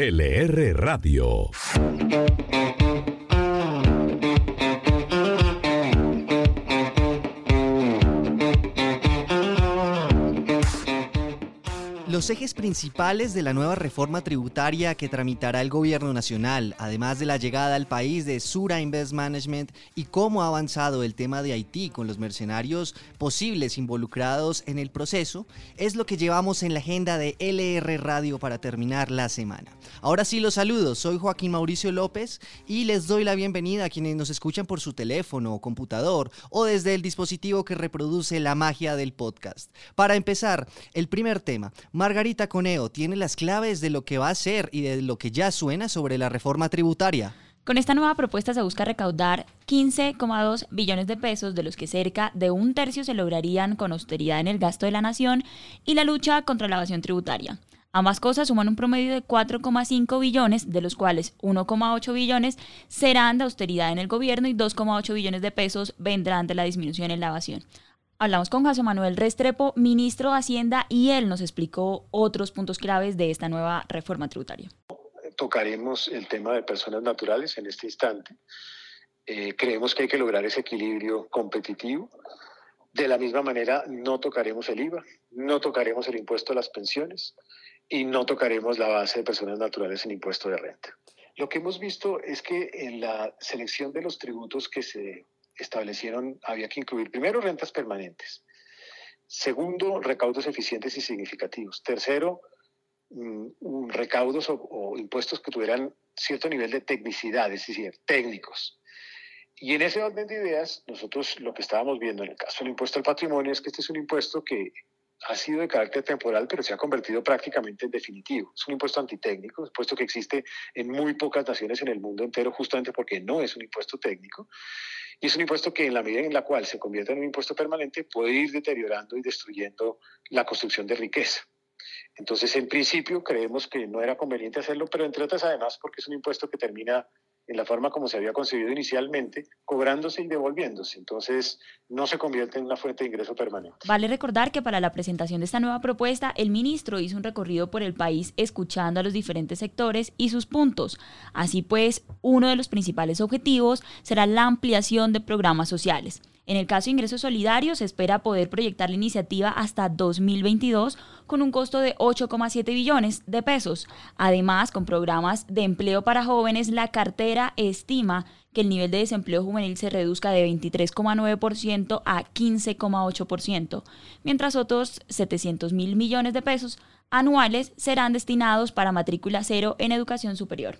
LR Radio. Los ejes principales de la nueva reforma tributaria que tramitará el gobierno nacional, además de la llegada al país de Sura Invest Management y cómo ha avanzado el tema de Haití con los mercenarios posibles involucrados en el proceso, es lo que llevamos en la agenda de LR Radio para terminar la semana. Ahora sí los saludo, soy Joaquín Mauricio López y les doy la bienvenida a quienes nos escuchan por su teléfono o computador o desde el dispositivo que reproduce la magia del podcast. Para empezar, el primer tema, Margarita Coneo tiene las claves de lo que va a ser y de lo que ya suena sobre la reforma tributaria. Con esta nueva propuesta se busca recaudar 15,2 billones de pesos, de los que cerca de un tercio se lograrían con austeridad en el gasto de la nación y la lucha contra la evasión tributaria. Ambas cosas suman un promedio de 4,5 billones, de los cuales 1,8 billones serán de austeridad en el gobierno y 2,8 billones de pesos vendrán de la disminución en la evasión. Hablamos con José Manuel Restrepo, ministro de Hacienda, y él nos explicó otros puntos claves de esta nueva reforma tributaria. Tocaremos el tema de personas naturales en este instante. Eh, creemos que hay que lograr ese equilibrio competitivo. De la misma manera, no tocaremos el IVA, no tocaremos el impuesto a las pensiones y no tocaremos la base de personas naturales en impuesto de renta. Lo que hemos visto es que en la selección de los tributos que se establecieron, había que incluir primero rentas permanentes, segundo, recaudos eficientes y significativos, tercero, mm, recaudos o, impuestos que tuvieran cierto nivel de tecnicidad, es decir, técnicos. Y en ese orden de ideas, nosotros lo que estábamos viendo en el caso del impuesto al patrimonio es que este es un impuesto que ha sido de carácter temporal, pero se ha convertido prácticamente en definitivo. Es un impuesto antitécnico, un impuesto que existe en muy pocas naciones en el mundo entero, justamente porque no es un impuesto técnico. Y es un impuesto que en la medida en la cual se convierte en un impuesto permanente puede ir deteriorando y destruyendo la construcción de riqueza. Entonces, en principio, creemos que no era conveniente hacerlo, pero entre otras, además, porque es un impuesto que termina en la forma como se había concebido inicialmente, cobrándose y devolviéndose. Entonces, no se convierte en una fuente de ingreso permanente. Vale recordar que para la presentación de esta nueva propuesta, el ministro hizo un recorrido por el país escuchando a los diferentes sectores y sus puntos. Así pues, uno de los principales objetivos será la ampliación de programas sociales. En el caso de ingresos solidarios, se espera poder proyectar la iniciativa hasta 2022 con un costo de 8,7 billones de pesos. Además, con programas de empleo para jóvenes, la cartera estima que el nivel de desempleo juvenil se reduzca de 23,9% a 15,8%, mientras otros 700 mil millones de pesos anuales serán destinados para matrícula cero en educación superior.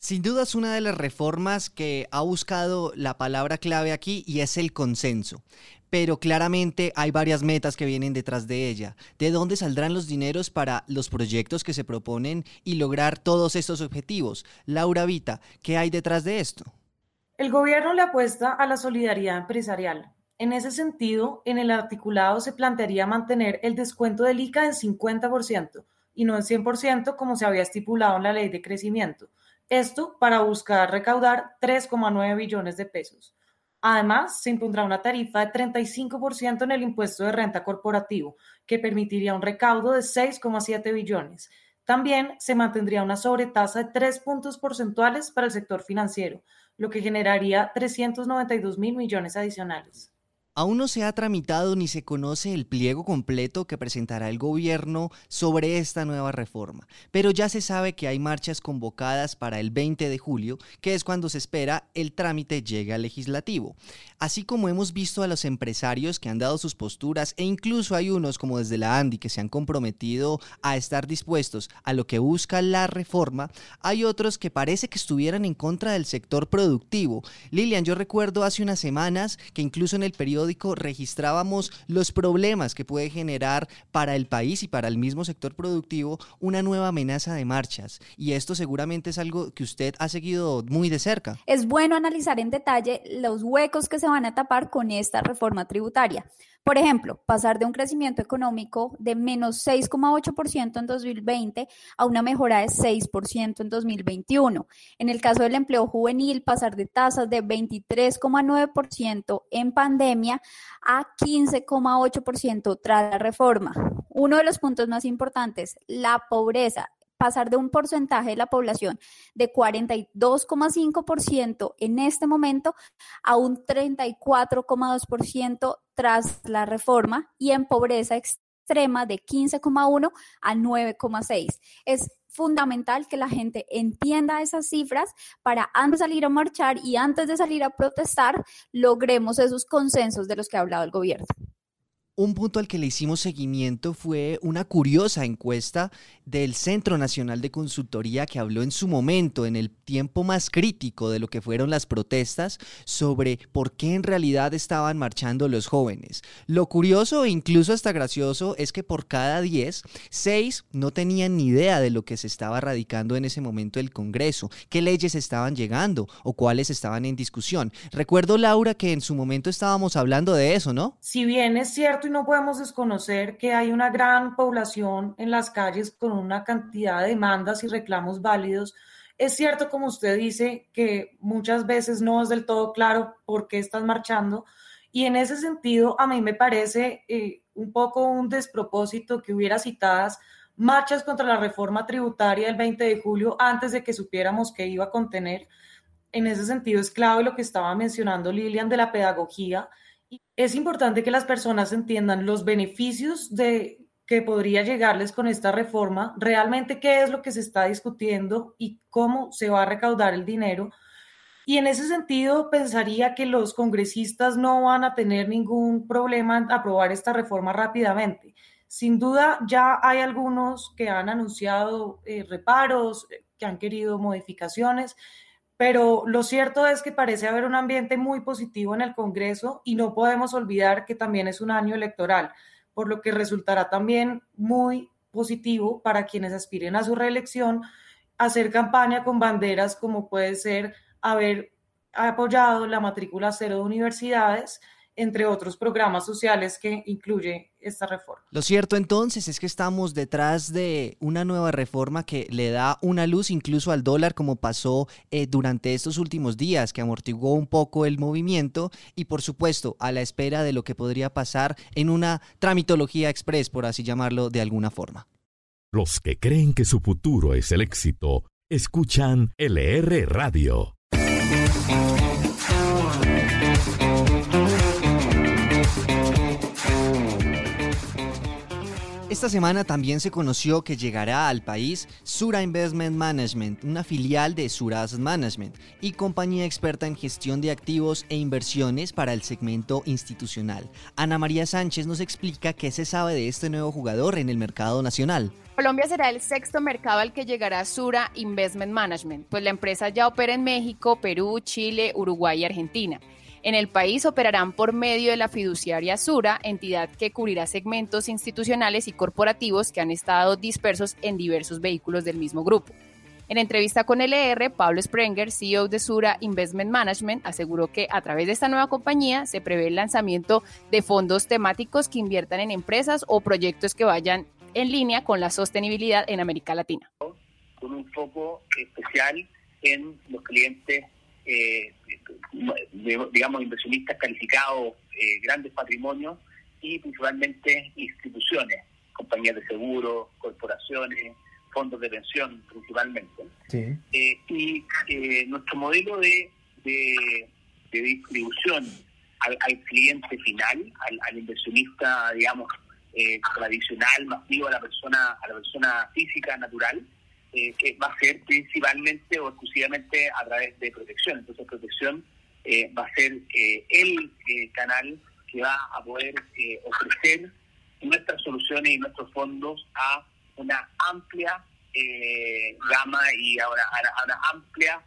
Sin duda es una de las reformas que ha buscado la palabra clave aquí y es el consenso. Pero claramente hay varias metas que vienen detrás de ella. ¿De dónde saldrán los dineros para los proyectos que se proponen y lograr todos estos objetivos? Laura Vita, ¿qué hay detrás de esto? El gobierno le apuesta a la solidaridad empresarial. En ese sentido, en el articulado se plantearía mantener el descuento del ICA en 50% y no en 100% como se había estipulado en la ley de crecimiento esto para buscar recaudar 3,9 billones de pesos. Además, se impondrá una tarifa de 35% en el impuesto de renta corporativo, que permitiría un recaudo de 6,7 billones. También se mantendría una sobretasa de 3 puntos porcentuales para el sector financiero, lo que generaría 392 mil millones adicionales. Aún no se ha tramitado ni se conoce el pliego completo que presentará el gobierno sobre esta nueva reforma, pero ya se sabe que hay marchas convocadas para el 20 de julio, que es cuando se espera el trámite llegue al legislativo. Así como hemos visto a los empresarios que han dado sus posturas e incluso hay unos como desde la ANDI que se han comprometido a estar dispuestos a lo que busca la reforma, hay otros que parece que estuvieran en contra del sector productivo. Lilian, yo recuerdo hace unas semanas que incluso en el periodo registrábamos los problemas que puede generar para el país y para el mismo sector productivo una nueva amenaza de marchas. Y esto seguramente es algo que usted ha seguido muy de cerca. Es bueno analizar en detalle los huecos que se van a tapar con esta reforma tributaria. Por ejemplo, pasar de un crecimiento económico de menos 6,8% en 2020 a una mejora de 6% en 2021. En el caso del empleo juvenil, pasar de tasas de 23,9% en pandemia a 15,8% tras la reforma. Uno de los puntos más importantes, la pobreza pasar de un porcentaje de la población de 42,5% en este momento a un 34,2% tras la reforma y en pobreza extrema de 15,1 a 9,6. Es fundamental que la gente entienda esas cifras para antes de salir a marchar y antes de salir a protestar logremos esos consensos de los que ha hablado el gobierno. Un punto al que le hicimos seguimiento fue una curiosa encuesta del Centro Nacional de Consultoría que habló en su momento, en el tiempo más crítico de lo que fueron las protestas, sobre por qué en realidad estaban marchando los jóvenes. Lo curioso e incluso hasta gracioso es que por cada 10, 6 no tenían ni idea de lo que se estaba radicando en ese momento el Congreso, qué leyes estaban llegando o cuáles estaban en discusión. Recuerdo, Laura, que en su momento estábamos hablando de eso, ¿no? Si bien es cierto no podemos desconocer que hay una gran población en las calles con una cantidad de demandas y reclamos válidos. Es cierto, como usted dice, que muchas veces no es del todo claro por qué están marchando. Y en ese sentido, a mí me parece eh, un poco un despropósito que hubiera citadas marchas contra la reforma tributaria el 20 de julio antes de que supiéramos que iba a contener. En ese sentido, es clave lo que estaba mencionando Lilian de la pedagogía es importante que las personas entiendan los beneficios de que podría llegarles con esta reforma, realmente qué es lo que se está discutiendo y cómo se va a recaudar el dinero. Y en ese sentido, pensaría que los congresistas no van a tener ningún problema en aprobar esta reforma rápidamente. Sin duda, ya hay algunos que han anunciado eh, reparos, eh, que han querido modificaciones, pero lo cierto es que parece haber un ambiente muy positivo en el Congreso y no podemos olvidar que también es un año electoral, por lo que resultará también muy positivo para quienes aspiren a su reelección hacer campaña con banderas como puede ser haber apoyado la matrícula cero de universidades entre otros programas sociales que incluye esta reforma. Lo cierto entonces es que estamos detrás de una nueva reforma que le da una luz incluso al dólar como pasó eh, durante estos últimos días, que amortiguó un poco el movimiento y por supuesto a la espera de lo que podría pasar en una tramitología express, por así llamarlo de alguna forma. Los que creen que su futuro es el éxito, escuchan LR Radio. Esta semana también se conoció que llegará al país Sura Investment Management, una filial de Sura Asset Management y compañía experta en gestión de activos e inversiones para el segmento institucional. Ana María Sánchez nos explica qué se sabe de este nuevo jugador en el mercado nacional. Colombia será el sexto mercado al que llegará Sura Investment Management, pues la empresa ya opera en México, Perú, Chile, Uruguay y Argentina. En el país operarán por medio de la fiduciaria Sura, entidad que cubrirá segmentos institucionales y corporativos que han estado dispersos en diversos vehículos del mismo grupo. En entrevista con LR, Pablo Sprenger, CEO de Sura Investment Management, aseguró que a través de esta nueva compañía se prevé el lanzamiento de fondos temáticos que inviertan en empresas o proyectos que vayan en línea con la sostenibilidad en América Latina. Con un foco especial en los clientes eh, digamos, inversionistas calificados, eh, grandes patrimonios y principalmente instituciones, compañías de seguro, corporaciones, fondos de pensión principalmente. Eh, y eh, nuestro modelo de, de, distribución al, cliente final, al, inversionista, digamos, tradicional, masivo, a la persona, a la persona física, natural, eh, que va a ser principalmente o exclusivamente a través de protección. Entonces, protección eh, va a ser eh, el canal que va a poder ofrecer nuestras soluciones y nuestros fondos a una amplia gama y ahora a una amplia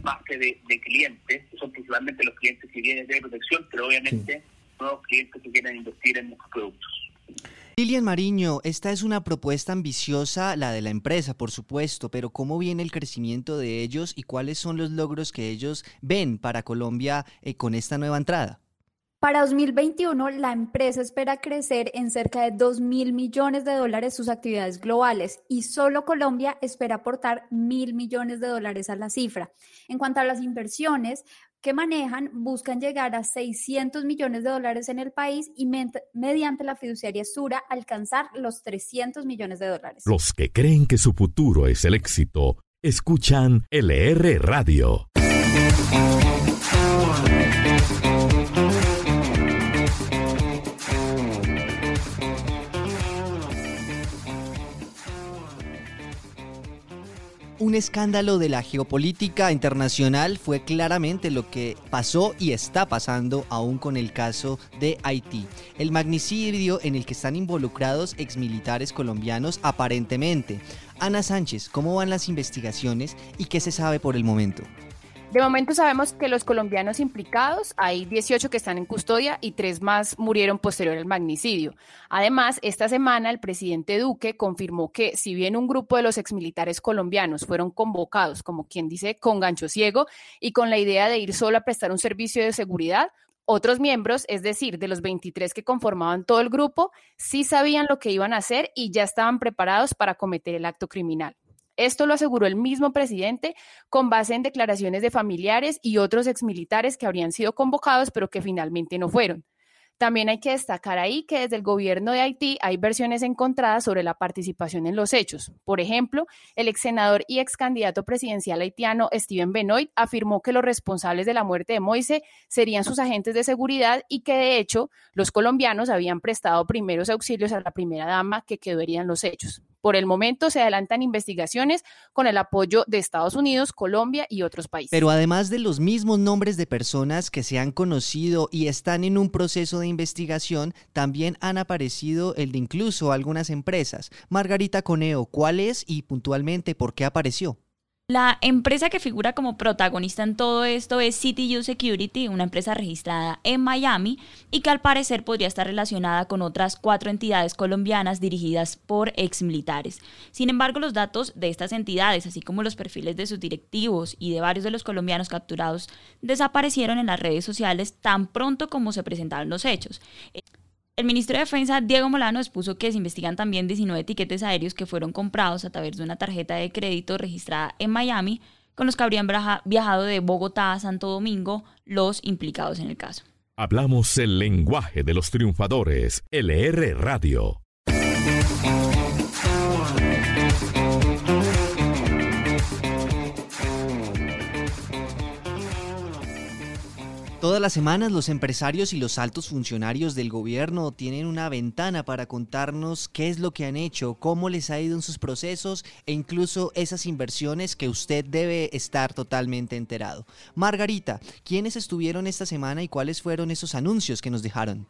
base de, clientes, que son principalmente los clientes que vienen de protección, pero obviamente nuevos clientes que quieren invertir en nuestros productos. Lilian Mariño, esta es una propuesta ambiciosa, la de la empresa, por supuesto, pero ¿cómo viene el crecimiento de ellos y cuáles son los logros que ellos ven para Colombia eh, con esta nueva entrada? Para 2021, la empresa espera crecer en cerca de 2 mil millones de dólares sus actividades globales y solo Colombia espera aportar mil millones de dólares a la cifra. En cuanto a las inversiones, que manejan buscan llegar a 600 millones de dólares en el país y mediante la fiduciaria Sura alcanzar los 300 millones de dólares. Los que creen que su futuro es el éxito, escuchan LR Radio. Un escándalo de la geopolítica internacional fue claramente lo que pasó y está pasando aún con el caso de Haití. El magnicidio en el que están involucrados exmilitares colombianos aparentemente. Ana Sánchez, ¿cómo van las investigaciones y qué se sabe por el momento? De momento sabemos que los colombianos implicados, hay 18 que están en custodia y tres más murieron posterior al magnicidio. Además, esta semana el presidente Duque confirmó que si bien un grupo de los exmilitares colombianos fueron convocados, como quien dice, con gancho ciego y con la idea de ir solo a prestar un servicio de seguridad, otros miembros, es decir, de los 23 que conformaban todo el grupo, sí sabían lo que iban a hacer y ya estaban preparados para cometer el acto criminal. Esto lo aseguró el mismo presidente con base en declaraciones de familiares y otros exmilitares que habrían sido convocados pero que finalmente no fueron. También hay que destacar ahí que desde el gobierno de Haití hay versiones encontradas sobre la participación en los hechos. Por ejemplo, el ex senador y ex candidato presidencial haitiano Steven Benoit afirmó que los responsables de la muerte de Moise serían sus agentes de seguridad y que de hecho los colombianos habían prestado primeros auxilios a la primera dama que quedó herida en los hechos. Por el momento se adelantan investigaciones con el apoyo de Estados Unidos, Colombia y otros países. Pero además de los mismos nombres de personas que se han conocido y están en un proceso de investigación, también han aparecido el de incluso algunas empresas. Margarita Coneo, ¿cuál es y puntualmente por qué apareció? La empresa que figura como protagonista en todo esto es CityU Security, una empresa registrada en Miami y que al parecer podría estar relacionada con otras cuatro entidades colombianas dirigidas por exmilitares. Sin embargo, los datos de estas entidades, así como los perfiles de sus directivos y de varios de los colombianos capturados, desaparecieron en las redes sociales tan pronto como se presentaron los hechos. El ministro de Defensa, Diego Molano, expuso que se investigan también 19 etiquetes aéreos que fueron comprados a través de una tarjeta de crédito registrada en Miami, con los que habrían viajado de Bogotá a Santo Domingo los implicados en el caso. Hablamos el lenguaje de los triunfadores. LR Radio. Todas las semanas los empresarios y los altos funcionarios del gobierno tienen una ventana para contarnos qué es lo que han hecho, cómo les ha ido en sus procesos e incluso esas inversiones que usted debe estar totalmente enterado. Margarita, ¿quiénes estuvieron esta semana y cuáles fueron esos anuncios que nos dejaron?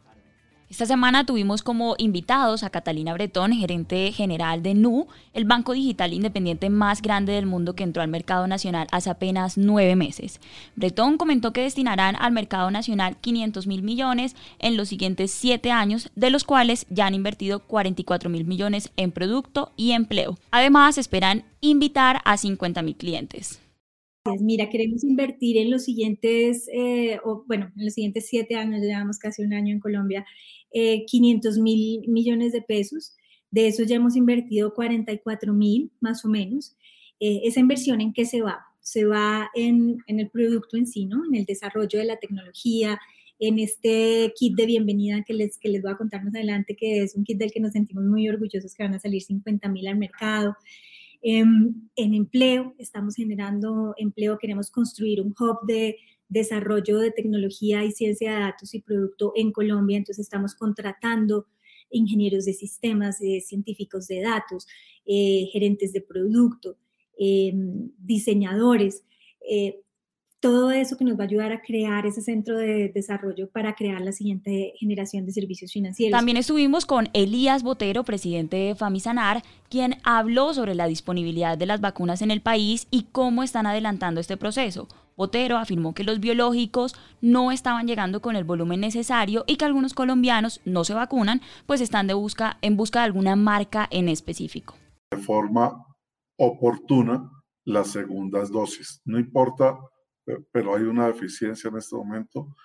Esta semana tuvimos como invitados a Catalina Bretón, gerente general de NU, el banco digital independiente más grande del mundo que entró al mercado nacional hace apenas nueve meses. Bretón comentó que destinarán al mercado nacional 500 mil millones en los siguientes siete años, de los cuales ya han invertido 44 mil millones en producto y empleo. Además, esperan invitar a 50 mil clientes. Mira, queremos invertir en los siguientes, eh, bueno, en los siguientes siete años, llevamos casi un año en Colombia, 500 eh, mil millones de pesos. De eso ya hemos invertido 44 mil, más o menos. Eh, esa inversión en qué se va? Se va en, en, el producto en sí, ¿no? En el desarrollo de la tecnología, en este kit de bienvenida que les, que les voy a contar más adelante, que es un kit del que nos sentimos muy orgullosos, que van a salir 50 mil al mercado. Em, en empleo, estamos generando empleo, queremos construir un hub de desarrollo de tecnología y ciencia de datos y producto en Colombia, entonces estamos contratando ingenieros de sistemas, eh, científicos de datos, eh, gerentes de producto, em, diseñadores. Todo eso que nos va a ayudar a crear ese centro de desarrollo para crear la siguiente generación de servicios financieros. También estuvimos con Elías Botero, presidente de Famisanar, quien habló sobre la disponibilidad de las vacunas en el país y cómo están adelantando este proceso. Botero afirmó que los biológicos no estaban llegando con el volumen necesario y que algunos colombianos no se vacunan, pues están de busca, en busca de alguna marca en específico. De forma oportuna las segundas dosis. No importa pero hay una deficiencia en este momento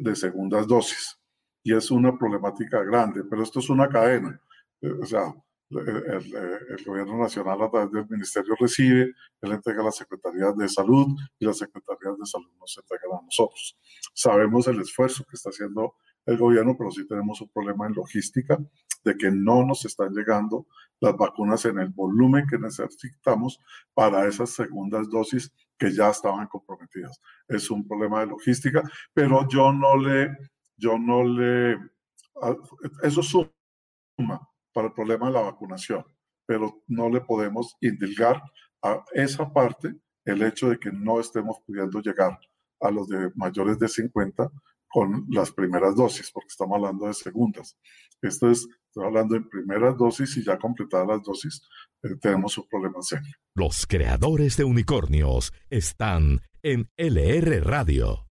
de segundas dosis y es una problemática grande, pero esto es una cadena. Eh, o sea, el, gobierno nacional a través del ministerio recibe, él entrega a las secretarías de salud y las secretarías de salud nos entregan a nosotros. Sabemos el esfuerzo que está haciendo el gobierno, pero sí tenemos un problema en logística de que no nos están llegando las vacunas en el volumen que necesitamos para esas segundas dosis que ya estaban comprometidas. Es un problema de logística, pero yo no le, yo no le, eso suma para el problema de la vacunación, pero no le podemos indilgar a esa parte el hecho de que no estemos pudiendo llegar a los de mayores de 50 con las primeras dosis, porque estamos hablando de segundas. Esto es, estoy hablando de primeras dosis y ya completadas las dosis, eh, tenemos un problema serio. Los creadores de unicornios están en LR Radio.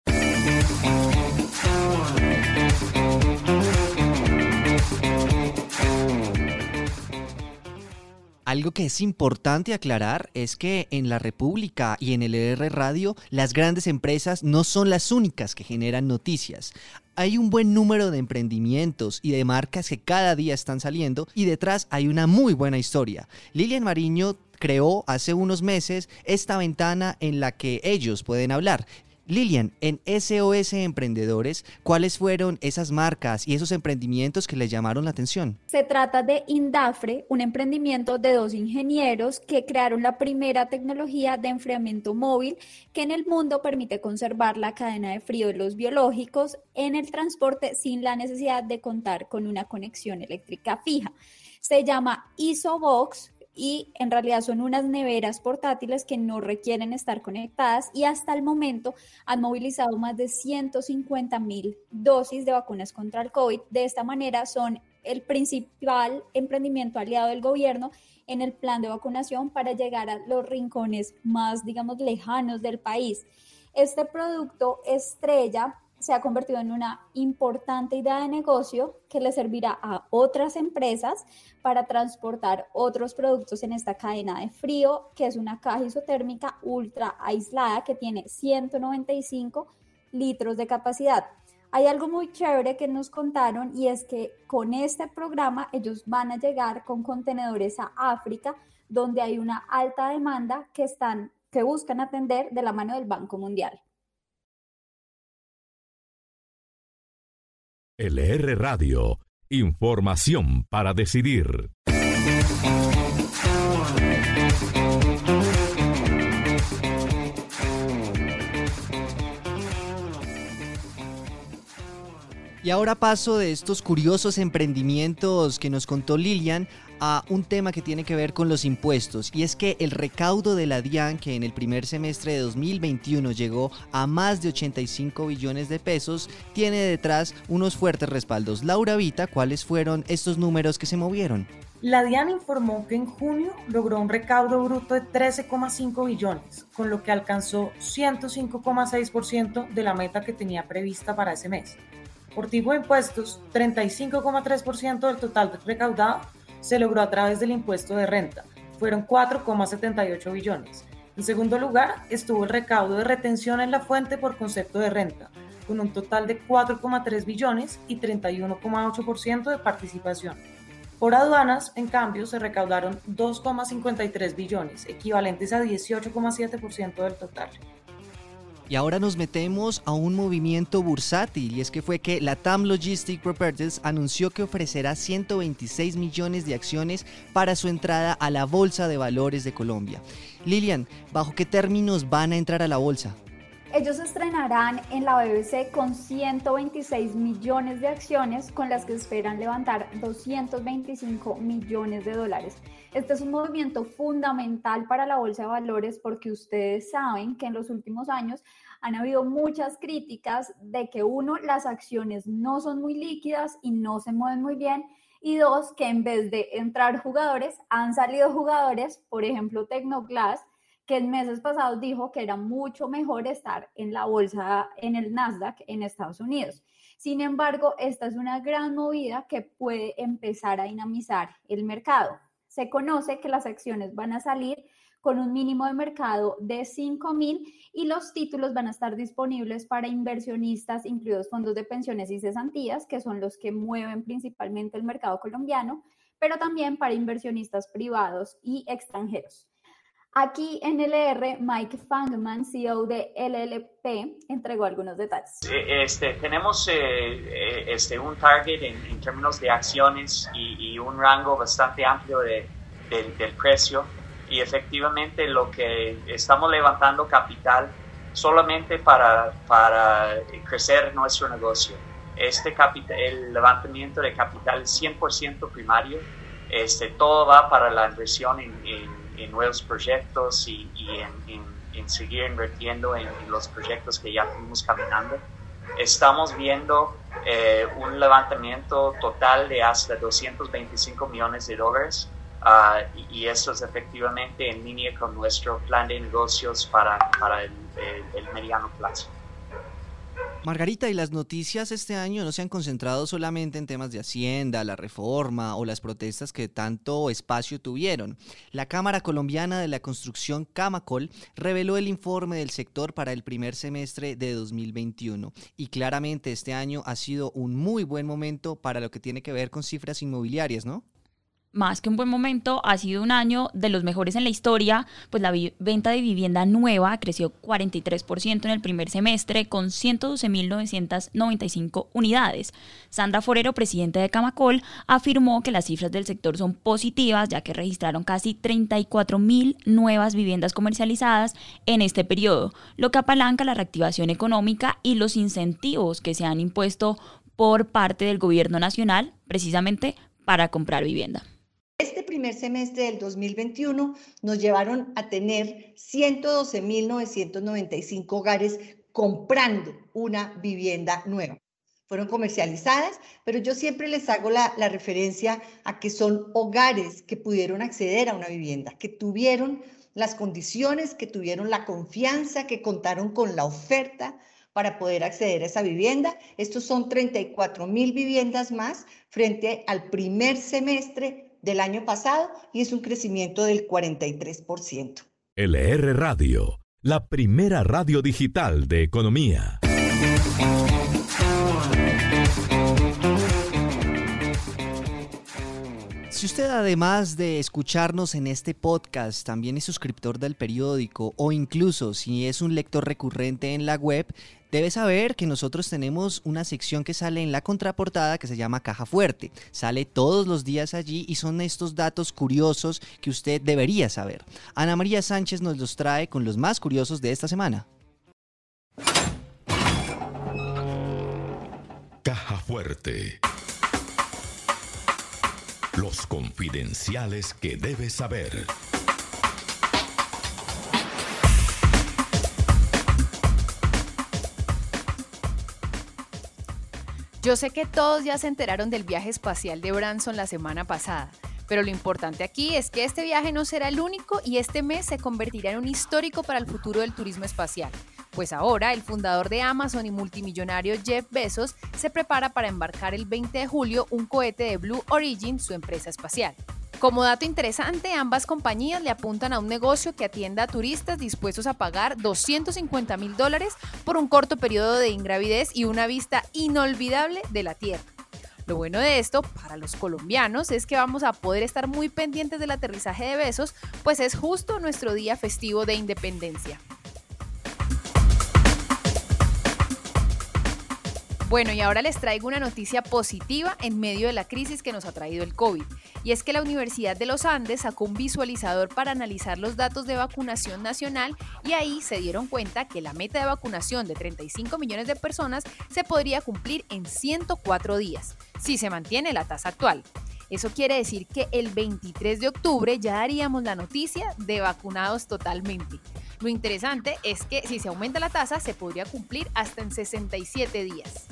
Algo que es importante aclarar es que en la República y en el ER Radio las grandes empresas no son las únicas que generan noticias. Hay un buen número de emprendimientos y de marcas que cada día están saliendo y detrás hay una muy buena historia. Lilian Mariño creó hace unos meses esta ventana en la que ellos pueden hablar. Lilian, en SOS Emprendedores, ¿cuáles fueron esas marcas y esos emprendimientos que les llamaron la atención? Se trata de Indafre, un emprendimiento de dos ingenieros que crearon la primera tecnología de enfriamiento móvil que en el mundo permite conservar la cadena de frío de los biológicos en el transporte sin la necesidad de contar con una conexión eléctrica fija. Se llama ISOBOX, y en realidad son unas neveras portátiles que no requieren estar conectadas y hasta el momento han movilizado más de 150 mil dosis de vacunas contra el COVID. De esta manera son el principal emprendimiento aliado del gobierno en el plan de vacunación para llegar a los rincones más, digamos, lejanos del país. Este producto estrella se ha convertido en una importante idea de negocio que le servirá a otras empresas para transportar otros productos en esta cadena de frío, que es una caja isotérmica ultra aislada que tiene 195 litros de capacidad. Hay algo muy chévere que nos contaron y es que con este programa ellos van a llegar con contenedores a África, donde hay una alta demanda que están que buscan atender de la mano del Banco Mundial. LR Radio. Información para decidir. Y ahora paso de estos curiosos emprendimientos que nos contó Lilian a un tema que tiene que ver con los impuestos y es que el recaudo de la DIAN que en el primer semestre de 2021 llegó a más de 85 billones de pesos tiene detrás unos fuertes respaldos. Laura Vita, ¿cuáles fueron estos números que se movieron? La DIAN informó que en junio logró un recaudo bruto de 13,5 billones, con lo que alcanzó 105,6% de la meta que tenía prevista para ese mes. Por tipo de impuestos, 35,3% del total recaudado se logró a través del impuesto de renta. Fueron 4,78 billones. En segundo lugar, estuvo el recaudo de retención en la fuente por concepto de renta, con un total de 4,3 billones y 31,8% de participación. Por aduanas, en cambio, se recaudaron 2,53 billones, equivalentes a 18,7% del total. Y ahora nos metemos a un movimiento bursátil y es que fue que la TAM Logistic Properties anunció que ofrecerá 126 millones de acciones para su entrada a la Bolsa de Valores de Colombia. Lilian, ¿bajo qué términos van a entrar a la bolsa? Ellos estrenarán en la BBC con 126 millones de acciones con las que esperan levantar 225 millones de dólares. Este es un movimiento fundamental para la bolsa de valores porque ustedes saben que en los últimos años han habido muchas críticas de que uno, las acciones no son muy líquidas y no se mueven muy bien, y dos, que en vez de entrar jugadores, han salido jugadores, por ejemplo, Tecnoglass, que en meses pasados dijo que era mucho mejor estar en la bolsa, en el Nasdaq en Estados Unidos. Sin embargo, esta es una gran movida que puede empezar a dinamizar el mercado. Se conoce que las acciones van a salir con un mínimo de mercado de 5 mil y los títulos van a estar disponibles para inversionistas, incluidos fondos de pensiones y cesantías, que son los que mueven principalmente el mercado colombiano, pero también para inversionistas privados y extranjeros. Aquí en LR, Mike Fangman, CEO de LLP, entregó algunos detalles. Eh, este, tenemos eh, eh, este, un target en, términos de acciones y, un rango bastante amplio de, del precio y efectivamente lo que estamos levantando capital solamente para, para crecer nuestro negocio. Este capital, el levantamiento de capital es 100% primario, este, todo va para la inversión en en nuevos proyectos y, en, seguir invirtiendo en, los proyectos que ya fuimos caminando. Estamos viendo eh, un levantamiento total de hasta 225 millones de dólares ah, y, esto es efectivamente en línea con nuestro plan de negocios para, para el mediano plazo. Margarita, y las noticias este año no se han concentrado solamente en temas de Hacienda, la reforma o las protestas que tanto espacio tuvieron. La Cámara Colombiana de la Construcción, Camacol, reveló el informe del sector para el primer semestre de 2021 y claramente este año ha sido un muy buen momento para lo que tiene que ver con cifras inmobiliarias, ¿no? Más que un buen momento, ha sido un año de los mejores en la historia, pues la venta de vivienda nueva creció 43% en el primer semestre con 112.995 unidades. Sandra Forero, presidente de Camacol, afirmó que las cifras del sector son positivas ya que registraron casi 34.000 nuevas viviendas comercializadas en este periodo, lo que apalanca la reactivación económica y los incentivos que se han impuesto por parte del gobierno nacional precisamente para comprar vivienda. Este primer semestre del 2021 nos llevaron a tener 112.995 hogares comprando una vivienda nueva. Fueron comercializadas, pero yo siempre les hago la, la referencia a que son hogares que pudieron acceder a una vivienda, que tuvieron las condiciones, que tuvieron la confianza, que contaron con la oferta para poder acceder a esa vivienda. Estos son 34 mil viviendas más frente al primer semestre del año pasado y es un crecimiento del 43%. LR Radio, la primera radio digital de economía. Si usted además de escucharnos en este podcast también es suscriptor del periódico o incluso si es un lector recurrente en la web, Debes saber que nosotros tenemos una sección que sale en la contraportada que se llama Caja Fuerte. Sale todos los días allí y son estos datos curiosos que usted debería saber. Ana María Sánchez nos los trae con los más curiosos de esta semana. Caja Fuerte. Los confidenciales que debes saber. Yo sé que todos ya se enteraron del viaje espacial de Branson la semana pasada, pero lo importante aquí es que este viaje no será el único y este mes se convertirá en un histórico para el futuro del turismo espacial. Pues ahora el fundador de Amazon y multimillonario Jeff Bezos se prepara para embarcar el 20 de julio un cohete de Blue Origin, su empresa espacial. Como dato interesante, ambas compañías le apuntan a un negocio que atienda a turistas dispuestos a pagar 250 mil dólares por un corto periodo de ingravidez y una vista inolvidable de la Tierra. Lo bueno de esto para los colombianos es que vamos a poder estar muy pendientes del aterrizaje de besos, pues es justo nuestro día festivo de independencia. Bueno, y ahora les traigo una noticia positiva en medio de la crisis que nos ha traído el COVID. Y es que la Universidad de los Andes sacó un visualizador para analizar los datos de vacunación nacional y ahí se dieron cuenta que la meta de vacunación de 35 millones de personas se podría cumplir en 104 días, si se mantiene la tasa actual. Eso quiere decir que el 23 de octubre ya daríamos la noticia de vacunados totalmente. Lo interesante es que si se aumenta la tasa se podría cumplir hasta en 67 días.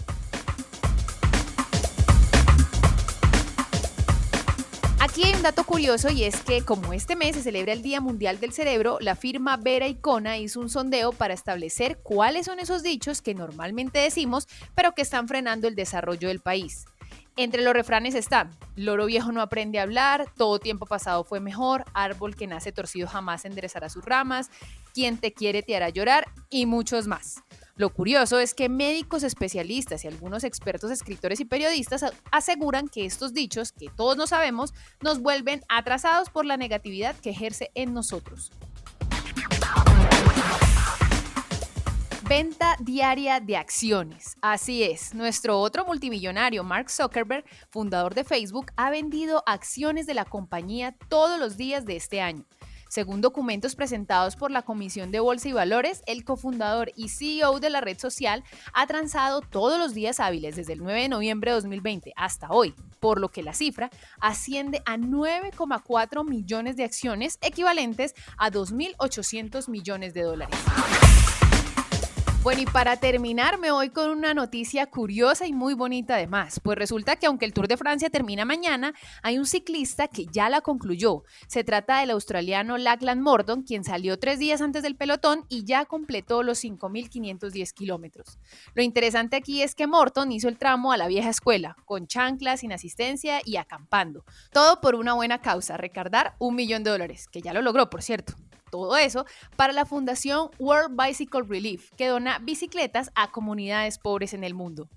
Aquí hay un dato curioso y es que como este mes se celebra el Día Mundial del Cerebro, la firma Vera Icona hizo un sondeo para establecer cuáles son esos dichos que normalmente decimos, pero que están frenando el desarrollo del país. Entre los refranes están, loro viejo no aprende a hablar, todo tiempo pasado fue mejor, árbol que nace torcido jamás enderezará sus ramas, quien te quiere te hará llorar y muchos más. Lo curioso es que médicos especialistas y algunos expertos escritores y periodistas aseguran que estos dichos, que todos no sabemos, nos vuelven atrasados por la negatividad que ejerce en nosotros. Venta diaria de acciones. Así es, nuestro otro multimillonario, Mark Zuckerberg, fundador de Facebook, ha vendido acciones de la compañía todos los días de este año. Según documentos presentados por la Comisión de Bolsa y Valores, el cofundador y CEO de la red social ha transado todos los días hábiles desde el 9 de noviembre de 2020 hasta hoy, por lo que la cifra asciende a 9,4 millones de acciones equivalentes a 2.800 millones de dólares. Bueno, y para terminar me voy con una noticia curiosa y muy bonita además, pues resulta que aunque el Tour de Francia termina mañana, hay un ciclista que ya la concluyó. Se trata del australiano Lachlan Morton, quien salió tres días antes del pelotón y ya completó los 5.510 kilómetros. Lo interesante aquí es que Morton hizo el tramo a la vieja escuela, con chanclas, sin asistencia y acampando. Todo por una buena causa, recardar un millón de dólares, que ya lo logró, por cierto todo eso para la Fundación World Bicycle Relief, que dona bicicletas a comunidades pobres en el mundo.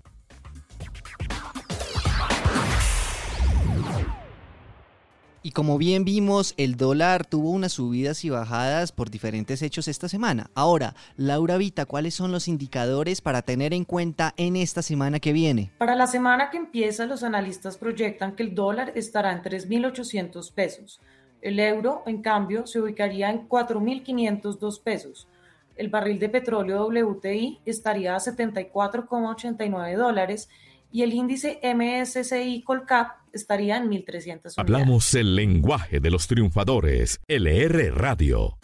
Y como bien vimos, el dólar tuvo unas subidas y bajadas por diferentes hechos esta semana. Ahora, Laura Vita, ¿cuáles son los indicadores para tener en cuenta en esta semana que viene? Para la semana que empieza, los analistas proyectan que el dólar estará en 3.800 pesos. El euro, en cambio, se ubicaría en 4.502 pesos. El barril de petróleo WTI estaría a 74,89 dólares y el índice MSCI Colcap estaría en 1.300 Hablamos el lenguaje de los triunfadores. LR Radio.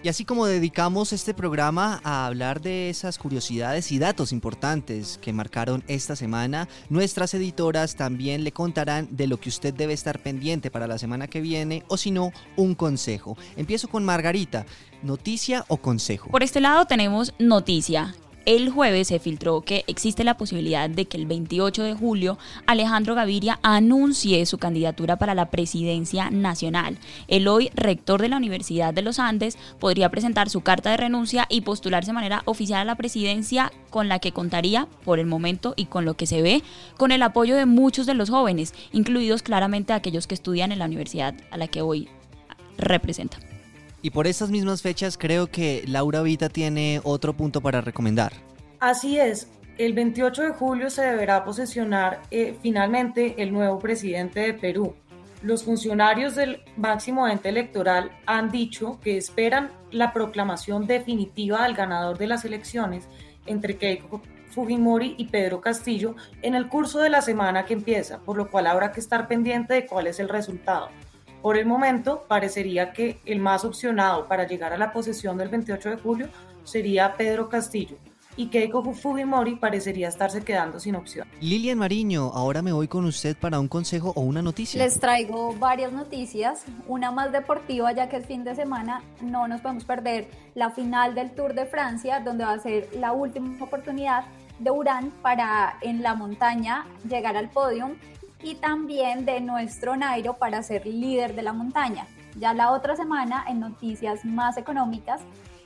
Y así como dedicamos este programa a hablar de esas curiosidades y datos importantes que marcaron esta semana, nuestras editoras también le contarán de lo que usted debe estar pendiente para la semana que viene o si no, un consejo. Empiezo con Margarita, noticia o consejo. Por este lado tenemos noticia el jueves se filtró que existe la posibilidad de que el 28 de julio Alejandro Gaviria anuncie su candidatura para la presidencia nacional. El hoy rector de la Universidad de los Andes podría presentar su carta de renuncia y postularse de manera oficial a la presidencia con la que contaría por el momento y con lo que se ve con el apoyo de muchos de los jóvenes, incluidos claramente aquellos que estudian en la universidad a la que hoy representa. Y por estas mismas fechas creo que Laura Vita tiene otro punto para recomendar. Así es, el 28 de julio se deberá posesionar eh, finalmente el nuevo presidente de Perú. Los funcionarios del máximo ente electoral han dicho que esperan la proclamación definitiva del ganador de las elecciones entre Keiko Fujimori y Pedro Castillo en el curso de la semana que empieza, por lo cual habrá que estar pendiente de cuál es el resultado. Por el momento, parecería que el más opcionado para llegar a la posesión del 28 de julio sería Pedro Castillo y Keiko Fujimori parecería estarse quedando sin opción. Lilian Mariño, ahora me voy con usted para un consejo o una noticia. Les traigo varias noticias, una más deportiva ya que el fin de semana no nos podemos perder la final del Tour de Francia, donde va a ser la última oportunidad de Urán para en la montaña llegar al podio y también de nuestro Nairo para ser líder de la montaña. Ya la otra semana, en noticias más económicas,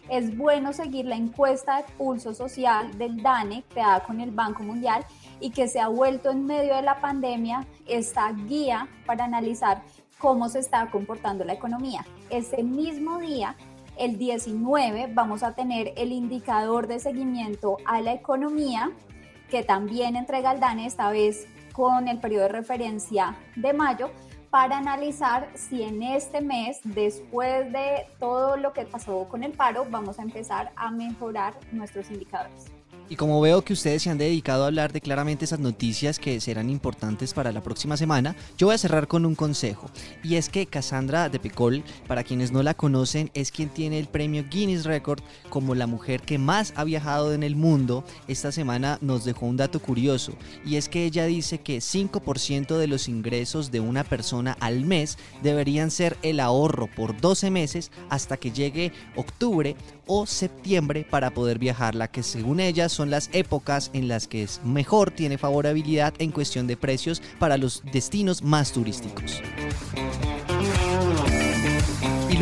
es bueno seguir la encuesta de pulso social del DANE creada con el Banco Mundial y que se ha vuelto en medio de la pandemia esta guía para analizar cómo se está comportando la economía. Ese mismo día, el 19, vamos a tener el indicador de seguimiento a la economía que también entrega el DANE esta vez con el periodo de referencia de mayo para analizar si en este mes, después de todo lo que pasó con el paro, vamos a empezar a mejorar nuestros indicadores. Y como veo que ustedes se han dedicado a hablar de claramente esas noticias que serán importantes para la próxima semana, yo voy a cerrar con un consejo. Y es que Cassandra de Pecol, para quienes no la conocen, es quien tiene el premio Guinness Record como la mujer que más ha viajado en el mundo. Esta semana nos dejó un dato curioso y es que ella dice que 5% de los ingresos de una persona al mes deberían ser el ahorro por 12 meses hasta que llegue octubre o septiembre para poder viajar, la que según ella son las épocas en las que es mejor tiene favorabilidad en cuestión de precios para los destinos más turísticos.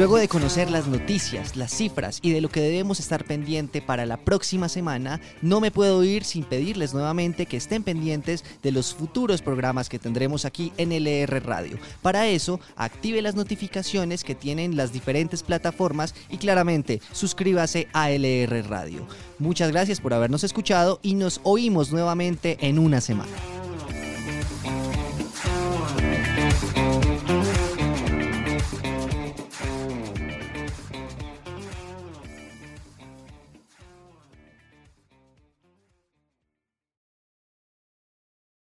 Luego de conocer las noticias, las cifras y de lo que debemos estar pendiente para la próxima semana, no me puedo ir sin pedirles nuevamente que estén pendientes de los futuros programas que tendremos aquí en LR Radio. Para eso, active las notificaciones que tienen las diferentes plataformas y claramente suscríbase a LR Radio. Muchas gracias por habernos escuchado y nos oímos nuevamente en una semana.